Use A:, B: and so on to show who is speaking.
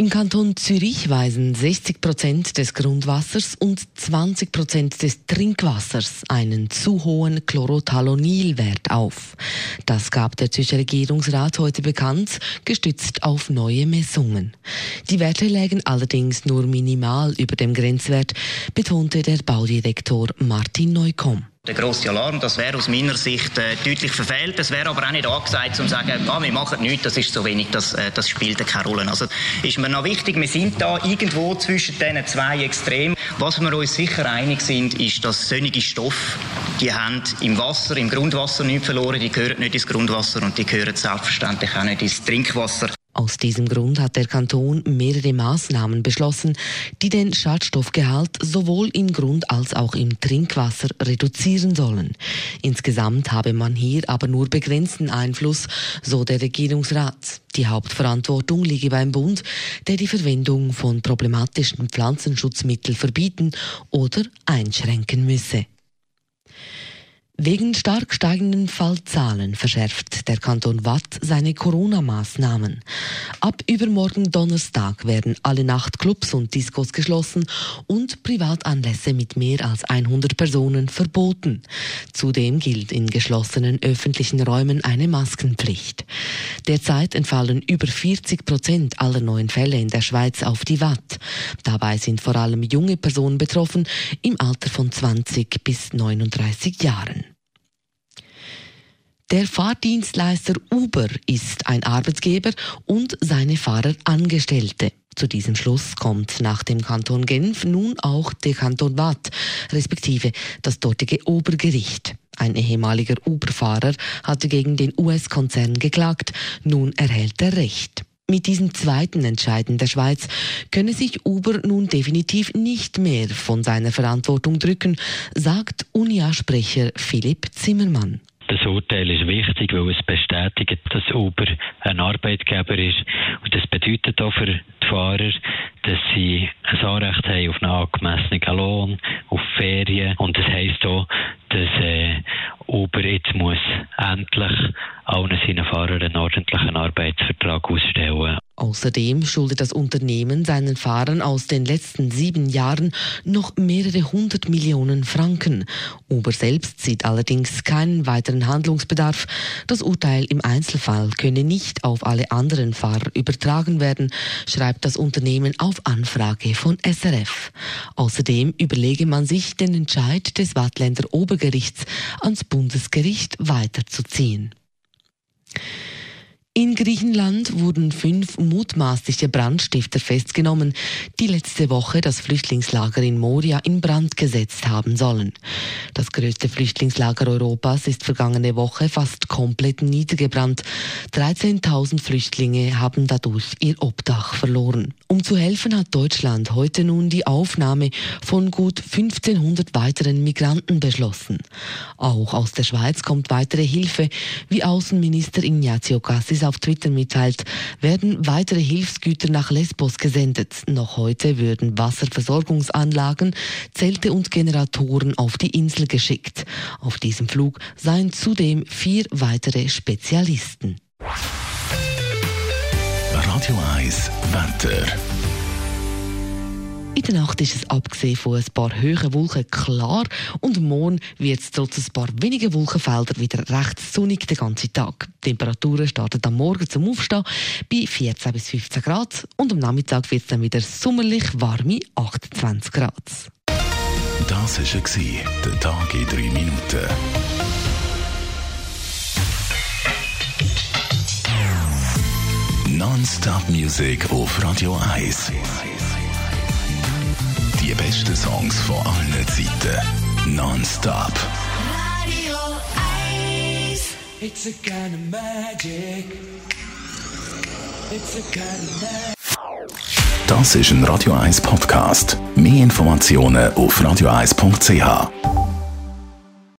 A: Im Kanton Zürich weisen 60 Prozent des Grundwassers und 20 Prozent des Trinkwassers einen zu hohen Chlorothalonilwert auf. Das gab der Zürcher Regierungsrat heute bekannt, gestützt auf neue Messungen. Die Werte lägen allerdings nur minimal über dem Grenzwert, betonte der Baudirektor Martin Neukomm.
B: Der grosse Alarm, das wäre aus meiner Sicht äh, deutlich verfehlt. Es wäre aber auch nicht angesagt, um zu sagen, ah, wir machen nichts, das ist zu wenig, das, äh, das spielt keine Rolle. Also ist mir noch wichtig, wir sind da irgendwo zwischen diesen zwei Extremen. Was wir uns sicher einig sind, ist, dass sonnige Stoffe, die haben im Wasser, im Grundwasser nichts verloren, die gehören nicht ins Grundwasser und die gehören selbstverständlich auch nicht ins Trinkwasser.
A: Aus diesem Grund hat der Kanton mehrere Maßnahmen beschlossen, die den Schadstoffgehalt sowohl im Grund- als auch im Trinkwasser reduzieren sollen. Insgesamt habe man hier aber nur begrenzten Einfluss, so der Regierungsrat. Die Hauptverantwortung liege beim Bund, der die Verwendung von problematischen Pflanzenschutzmitteln verbieten oder einschränken müsse. Wegen stark steigenden Fallzahlen verschärft der Kanton Watt seine Corona-Maßnahmen. Ab übermorgen Donnerstag werden alle Nachtclubs und Diskos geschlossen und Privatanlässe mit mehr als 100 Personen verboten. Zudem gilt in geschlossenen öffentlichen Räumen eine Maskenpflicht. Derzeit entfallen über 40 Prozent aller neuen Fälle in der Schweiz auf die Watt. Dabei sind vor allem junge Personen betroffen im Alter von 20 bis 39 Jahren. Der Fahrdienstleister Uber ist ein Arbeitgeber und seine Fahrer Angestellte. Zu diesem Schluss kommt nach dem Kanton Genf nun auch der Kanton Watt, respektive das dortige Obergericht. Ein ehemaliger Uber-Fahrer hatte gegen den US-Konzern geklagt, nun erhält er Recht. Mit diesem zweiten Entscheiden der Schweiz könne sich Uber nun definitiv nicht mehr von seiner Verantwortung drücken, sagt UNIA-Sprecher Philipp Zimmermann.
C: Das Urteil ist wichtig, weil es bestätigt, dass Uber ein Arbeitgeber ist. Und das bedeutet auch für die Fahrer, dass sie ein Anrecht haben auf einen angemessenen Lohn, auf Ferien. Und das heisst auch, dass äh, Uber jetzt muss endlich allen seinen Fahrern einen ordentlichen Arbeitsvertrag ausstellen.
A: Außerdem schuldet das Unternehmen seinen Fahrern aus den letzten sieben Jahren noch mehrere hundert Millionen Franken. Uber selbst sieht allerdings keinen weiteren Handlungsbedarf. Das Urteil im Einzelfall könne nicht auf alle anderen Fahrer übertragen werden, schreibt das Unternehmen auf Anfrage von SRF. Außerdem überlege man sich, den Entscheid des Wattländer Obergerichts ans Bundesgericht weiterzuziehen. In Griechenland wurden fünf mutmaßliche Brandstifter festgenommen, die letzte Woche das Flüchtlingslager in Moria in Brand gesetzt haben sollen. Das größte Flüchtlingslager Europas ist vergangene Woche fast komplett niedergebrannt. 13.000 Flüchtlinge haben dadurch ihr Obdach verloren. Um zu helfen hat Deutschland heute nun die Aufnahme von gut 1500 weiteren Migranten beschlossen. Auch aus der Schweiz kommt weitere Hilfe, wie Außenminister Ignazio Cassis auf Twitter mitteilt, werden weitere Hilfsgüter nach Lesbos gesendet. Noch heute würden Wasserversorgungsanlagen, Zelte und Generatoren auf die Insel geschickt. Auf diesem Flug seien zudem vier weitere Spezialisten.
D: Radio 1 Wetter.
A: In der Nacht ist es abgesehen von ein paar hohen Wolken klar und morgen wird es trotz ein paar weniger Wolkenfelder wieder recht sonnig den ganzen Tag. Die Temperaturen starten am Morgen zum Aufstehen bei 14 bis 15 Grad und am Nachmittag wird es dann wieder sommerlich warme 28 Grad.
D: Das war der Tag in 3 Minuten. Non-Stop Music auf Radio 1. Die besten Songs von allen Zeiten. Non-Stop.
E: Radio 1. It's a kind of magic. It's a kind of magic.
D: Das ist ein Radio 1 Podcast. Mehr Informationen auf radio1.ch.